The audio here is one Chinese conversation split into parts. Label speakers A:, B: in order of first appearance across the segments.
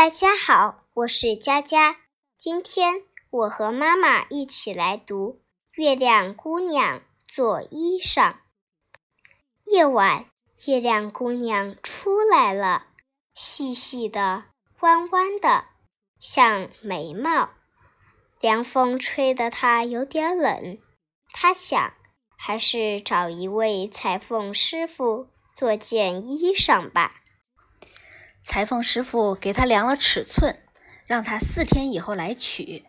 A: 大家好，我是佳佳。今天我和妈妈一起来读《月亮姑娘做衣裳》。夜晚，月亮姑娘出来了，细细的、弯弯的，像眉毛。凉风吹得她有点冷，她想，还是找一位裁缝师傅做件衣裳吧。
B: 裁缝师傅给他量了尺寸，让他四天以后来取。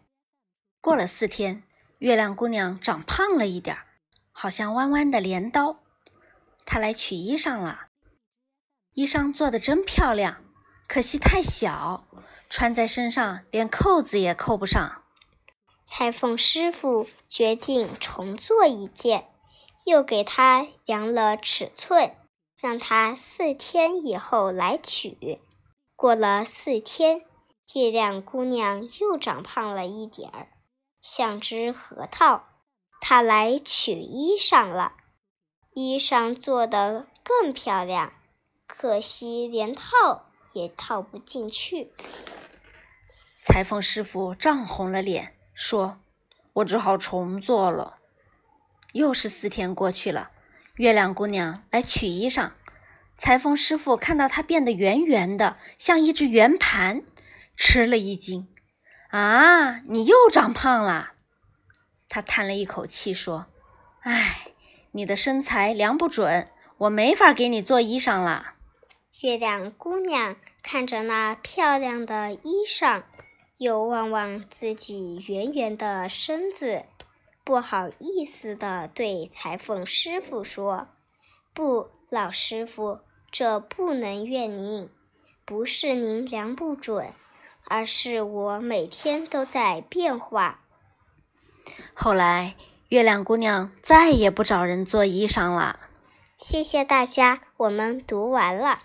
B: 过了四天，月亮姑娘长胖了一点儿，好像弯弯的镰刀。她来取衣裳了，衣裳做的真漂亮，可惜太小，穿在身上连扣子也扣不上。
A: 裁缝师傅决定重做一件，又给她量了尺寸。让他四天以后来取。过了四天，月亮姑娘又长胖了一点儿，像只核桃。她来取衣裳了，衣裳做得更漂亮，可惜连套也套不进去。
B: 裁缝师傅涨红了脸，说：“我只好重做了。”又是四天过去了。月亮姑娘来取衣裳，裁缝师傅看到她变得圆圆的，像一只圆盘，吃了一惊：“啊，你又长胖了！”他叹了一口气说：“唉，你的身材量不准，我没法给你做衣裳了。”
A: 月亮姑娘看着那漂亮的衣裳，又望望自己圆圆的身子。不好意思地对裁缝师傅说：“不，老师傅，这不能怨您，不是您量不准，而是我每天都在变化。”
B: 后来，月亮姑娘再也不找人做衣裳了。
A: 谢谢大家，我们读完了。